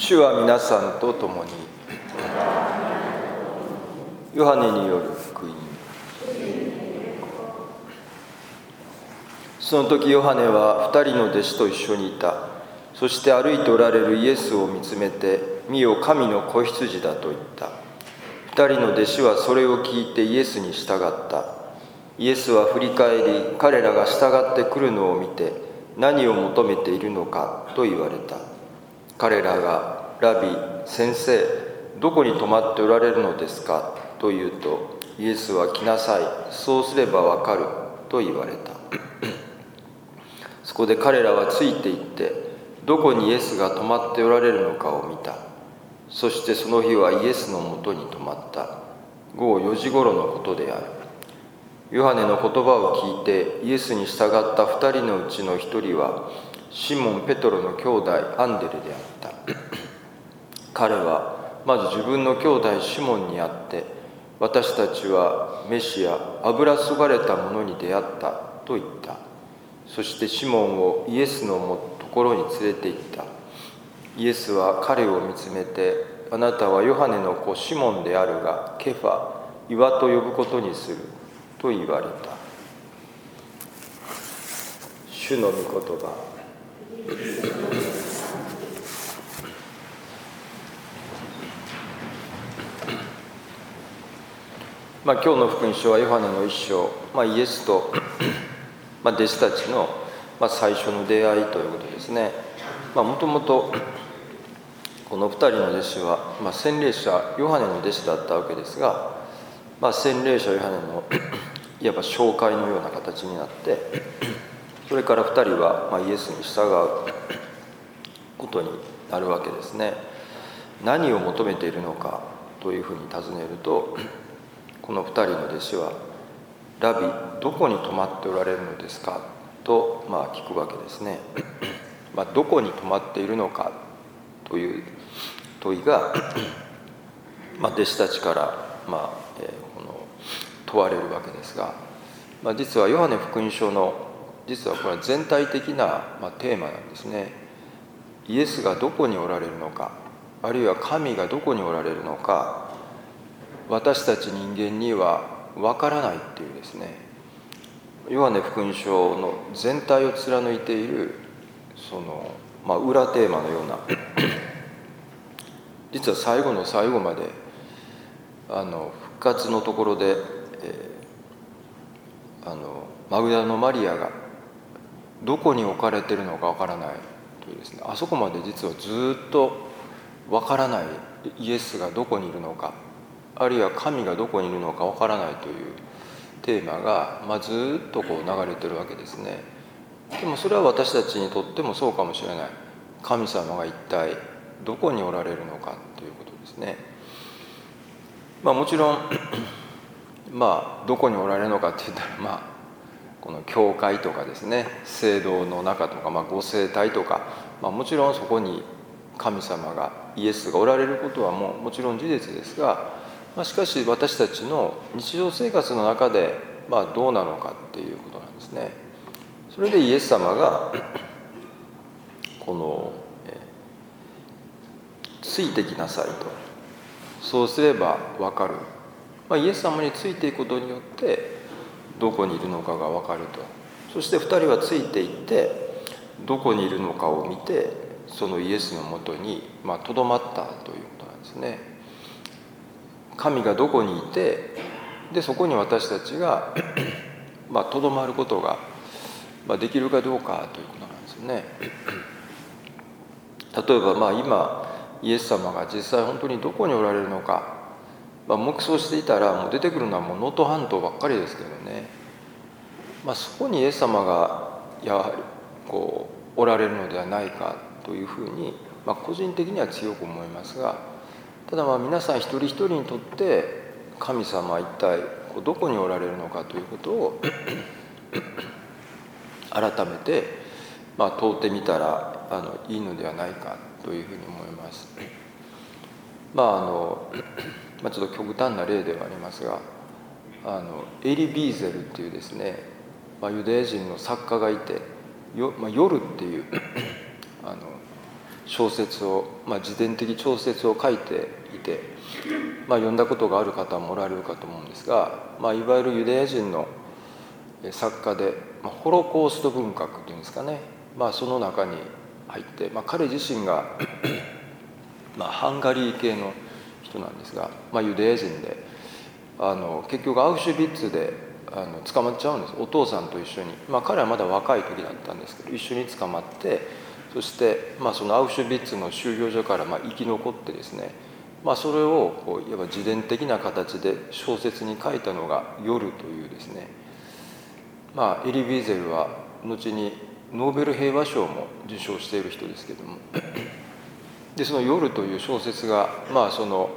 主は皆さんと共に。ヨハネによる福音。その時ヨハネは二人の弟子と一緒にいた。そして歩いておられるイエスを見つめて「見よ神の子羊だ」と言った。二人の弟子はそれを聞いてイエスに従った。イエスは振り返り彼らが従ってくるのを見て何を求めているのかと言われた。彼らが「ラビ先生どこに泊まっておられるのですか?」と言うとイエスは来なさいそうすればわかると言われた。そこで彼らはついて行ってどこにイエスが泊まっておられるのかを見た。そしてその日はイエスのもとに泊まった。午後4時頃のことである。ヨハネの言葉を聞いてイエスに従った2人のうちの1人はシモン・ペトロの兄弟アンデレであった。彼はまず自分の兄弟シモンに会って私たちはメシア油そがれたものに出会ったと言った。そしてシモンをイエスのところに連れて行った。イエスは彼を見つめてあなたはヨハネの子シモンであるがケファ岩と呼ぶことにすると言われた。主の御言葉。まあ、今日の福音書はヨハネの一章、まあ、イエスとまあ弟子たちのまあ最初の出会いということですね。もともとこの2人の弟子は、まあ、洗礼者ヨハネの弟子だったわけですが、まあ、洗礼者ヨハネのいわば紹介のような形になってそれから2人は、ま、イエスに従うことになるわけですね何を求めているのかというふうに尋ねるとこの2人の弟子は「ラビどこに泊まっておられるのですか?」とまあ聞くわけですね。まあ、どこに泊まっているのか？という問いが、まあ、弟子たちから、まあえー、この問われるわけですが、まあ、実はヨハネ福音書の実はこれは全体的な、ま、テーマなんですね。イエスがどこにおられるのかあるいは神がどこにおられるのか私たち人間にはわからないっていうですねヨハネ福音書の全体を貫いているその、まあ、裏テーマのような 実は最後の最後まであの復活のところで、えー、あのマグダのマリアがどこに置かれてるのかわからないというですね。あそこまで実はずっとわからないイエスがどこにいるのかあるいは神がどこにいるのかわからないというテーマが、まあ、ずっとこう流れてるわけですね。でもそれは私たちにとってもそうかもしれない。神様が一体どこにおられるのかということですね。まあもちろんまあどこにおられるのかって言ったらまあこの教会とかですね聖堂の中とか、まあ、ご聖体とか、まあ、もちろんそこに神様がイエスがおられることはもうもちろん事実ですがまあ、しかし私たちの日常生活の中で、まあ、どうなのかっていうことなんですね。それでイエス様がこの、ついてきなさいとそうすれば分かる、まあ、イエス様についていくことによってどこにいるのかが分かるとそして2人はついていってどこにいるのかを見てそのイエスのもとにとど、まったということなんですね。神がどこにいてでそこに私たちが まとどまることが、まあ、できるかどうかということなんですよね。例えばまあ今イエス様が実際本当にどこにおられるのか、まあ、黙想していたらもう出てくるのはもう能登半島ばっかりですけどね、まあ、そこにイエス様がやはりこうおられるのではないかというふうに、まあ、個人的には強く思いますがただまあ皆さん一人一人にとって神様は一体どこにおられるのかということを 改めて、まあ、問うてみたらあのいいのではないかというふうに思います。まああのまあ、ちょっと極端な例ではありますがあのエリ・ビーゼルっていうですね、まあ、ユダヤ人の作家がいてよ、まあ、夜っていう あの小説を、まあ、自伝的小説を書いていて、まあ、読んだことがある方もおられるかと思うんですが、まあ、いわゆるユダヤ人の作家で、まあ、ホロコースト文学というんですかね、まあ、その中に入って、まあ、彼自身が まあ、ハンガリー系の人なんですが、まあ、ユダヤ人であの結局アウシュビッツであの捕まっちゃうんです。お父さんと一緒に、まあ、彼はまだ若い時だったんですけど一緒に捕まってそして、まあ、そのアウシュビッツの収容所からまあ生き残ってですね、まあ、それをこういわば自伝的な形で小説に書いたのが「夜」というですね、まあ、エリ・ビーゼルは後にノーベル平和賞も受賞している人ですけども。でその「夜」という小説がまあその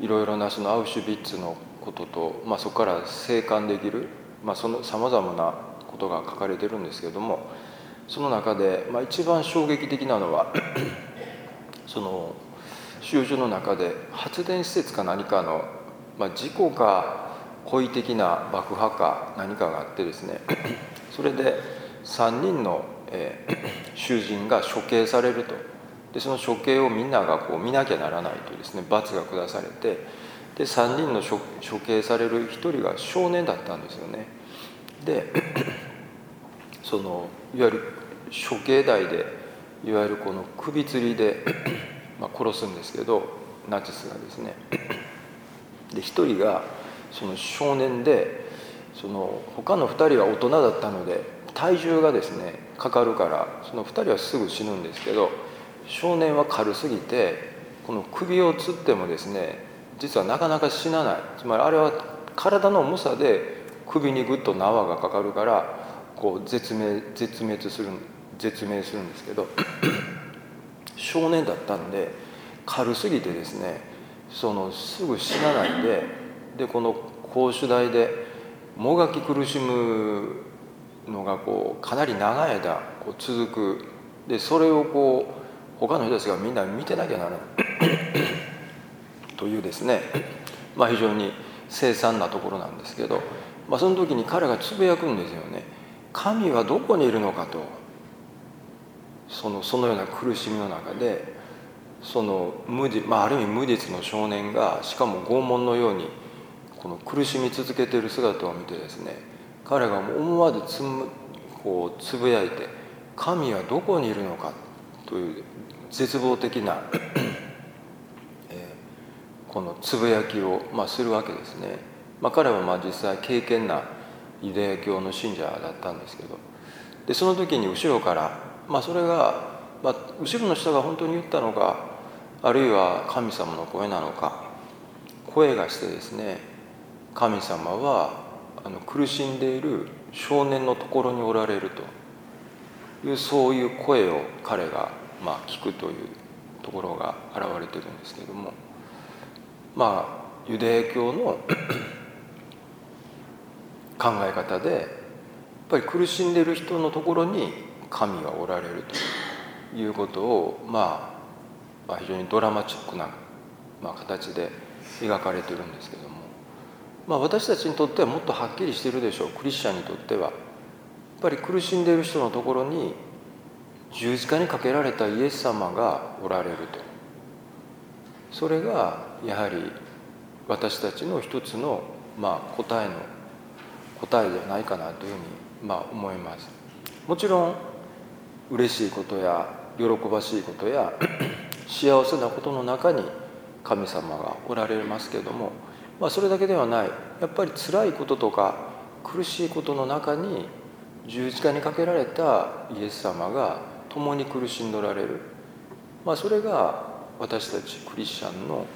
いろいろなそのアウシュビッツのことと、まあ、そこから生還できる、まあ、そのさまざまなことが書かれてるんですけれどもその中で、まあ、一番衝撃的なのは その収容所の中で発電施設か何かの、まあ、事故か故意的な爆破か何かがあってですね それで3人の、えー、囚人が処刑されると。でその処刑をみんながこう見なきゃならないというですね罰が下されてで3人の処刑される1人が少年だったんですよね。でそのいわゆる処刑台でいわゆるこの首吊りでまあ殺すんですけどナチスがですね。で1人がその少年でその他の2人は大人だったので体重がですねかかるからその2人はすぐ死ぬんですけど少年は軽すぎてこの首をつってもですね実はなかなか死なない。つまりあれは体の重さで首にぐっと縄がかかるからこう絶命絶滅する絶命するんですけど 少年だったんで軽すぎてですねそのすぐ死なないででこの公主台でもがき苦しむのがこうかなり長い間こう続く。でそれをこう他の人たちがみんな見てなきゃならない。というですね、まあ、非常に凄惨なところなんですけど、まあ、その時に彼がつぶやくんですよね。神はどこにいるのかと。そのそのような苦しみの中でその無実、まあ、ある意味無実の少年がしかも拷問のようにこの苦しみ続けている姿を見てですね彼が思わずつむこうつぶやいて「神はどこにいるのか」という絶望的なえこのつぶやきを、まあ、するわけですね、まあ、彼はまあ実際敬虔なユダヤ教の信者だったんですけど。でその時に後ろから、まあ、それが、まあ、後ろの人が本当に言ったのかあるいは神様の声なのか声がしてですね神様はあの苦しんでいる少年のところにおられるというそういう声を彼がまあ聞くというところが現れてるんですけども。まあユダヤ教の 考え方でやっぱり苦しんでる人のところに神がおられるということを、まあ、まあ非常にドラマチックな、まあ、形で描かれてるんですけども、まあ、私たちにとってはもっとはっきりしてるでしょうクリスチャンにとってはやっぱり苦しんでいる人のところに十字架にかけられたイエス様がおられると。それがやはり私たちの一つの、まあ、答えの答えではないかなというふうに、まあ、思います。もちろん嬉しいことや喜ばしいことや 幸せなことの中に神様がおられますけども、まあ、それだけではない。やっぱり辛いこととか苦しいことの中に十字架にかけられたイエス様が共に苦しんでおられる、まあ、それが私たちクリスチャンの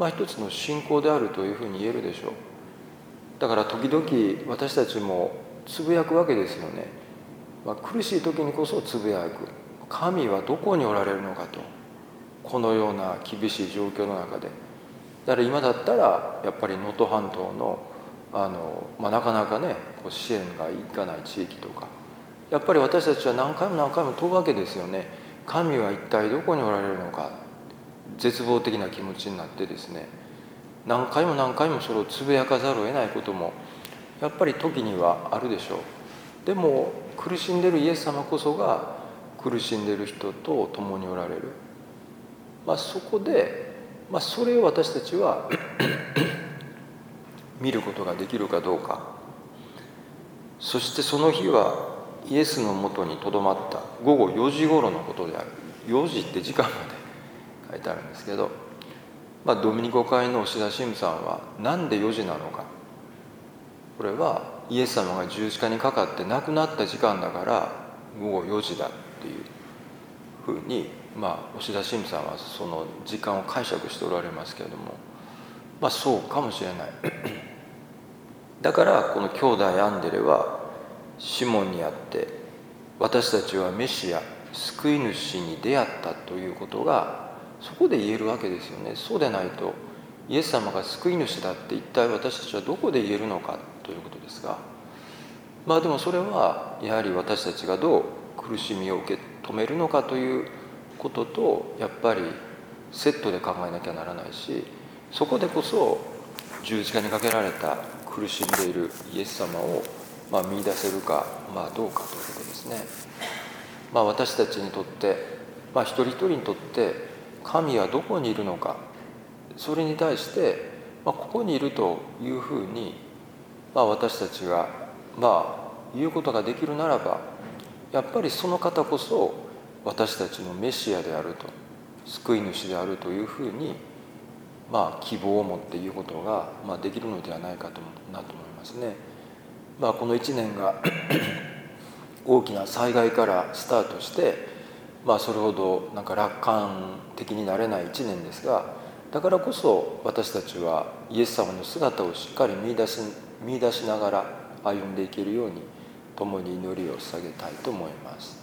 まあ、一つの信仰であるというふうに言えるでしょう。だから時々私たちもつぶやくわけですよね、まあ、苦しい時にこそつぶやく。神はどこにおられるのかと。このような厳しい状況の中で。だから今だったらやっぱり能登半島のあの、まあ、なかなかねこう支援がいかない地域とかやっぱり私たちは何回も何回も問うわけですよね。神は一体どこにおられるのか。絶望的な気持ちになってですね。何回も何回もそれをつぶやかざるを得ないこともやっぱり時にはあるでしょう。でも苦しんでるイエス様こそが苦しんでる人と共におられる、まあ、そこで、まあ、それを私たちは 見ることができるかどうか。そしてその日はイエスのもとにとどまった午後4時頃のことである。4時って時間まで書いてあるんですけど、まあ、ドミニコ会の押田神さんは何で4時なのか。これはイエス様が十字架にかかって亡くなった時間だから午後4時だっていうふうに、まあ、押田神さんはその時間を解釈しておられますけれどもまあそうかもしれない。だからこの兄弟アンデレはシモンにあって私たちはメシア救い主に出会ったということがそこで言えるわけですよね。そうでないとイエス様が救い主だって一体私たちはどこで言えるのかということですがまあでもそれはやはり私たちがどう苦しみを受け止めるのかということとやっぱりセットで考えなきゃならないしそこでこそ十字架にかけられた苦しんでいるイエス様をまあ、見出せるか、まあ、どうかということですね。まあ、私たちにとって、まあ、一人一人にとって神はどこにいるのかそれに対して、まあ、ここにいるというふうに、まあ、私たちが、まあ、言うことができるならばやっぱりその方こそ私たちのメシアであると救い主であるというふうに、まあ、希望を持って言うことが、まあ、できるのではないかとなと思いますね。まあ、この1年が 大きな災害からスタートして、まあ、それほどなんか楽観的になれない1年ですがだからこそ私たちはイエス様の姿をしっかり見出し見出しながら歩んでいけるように共に祈りを捧げたいと思います。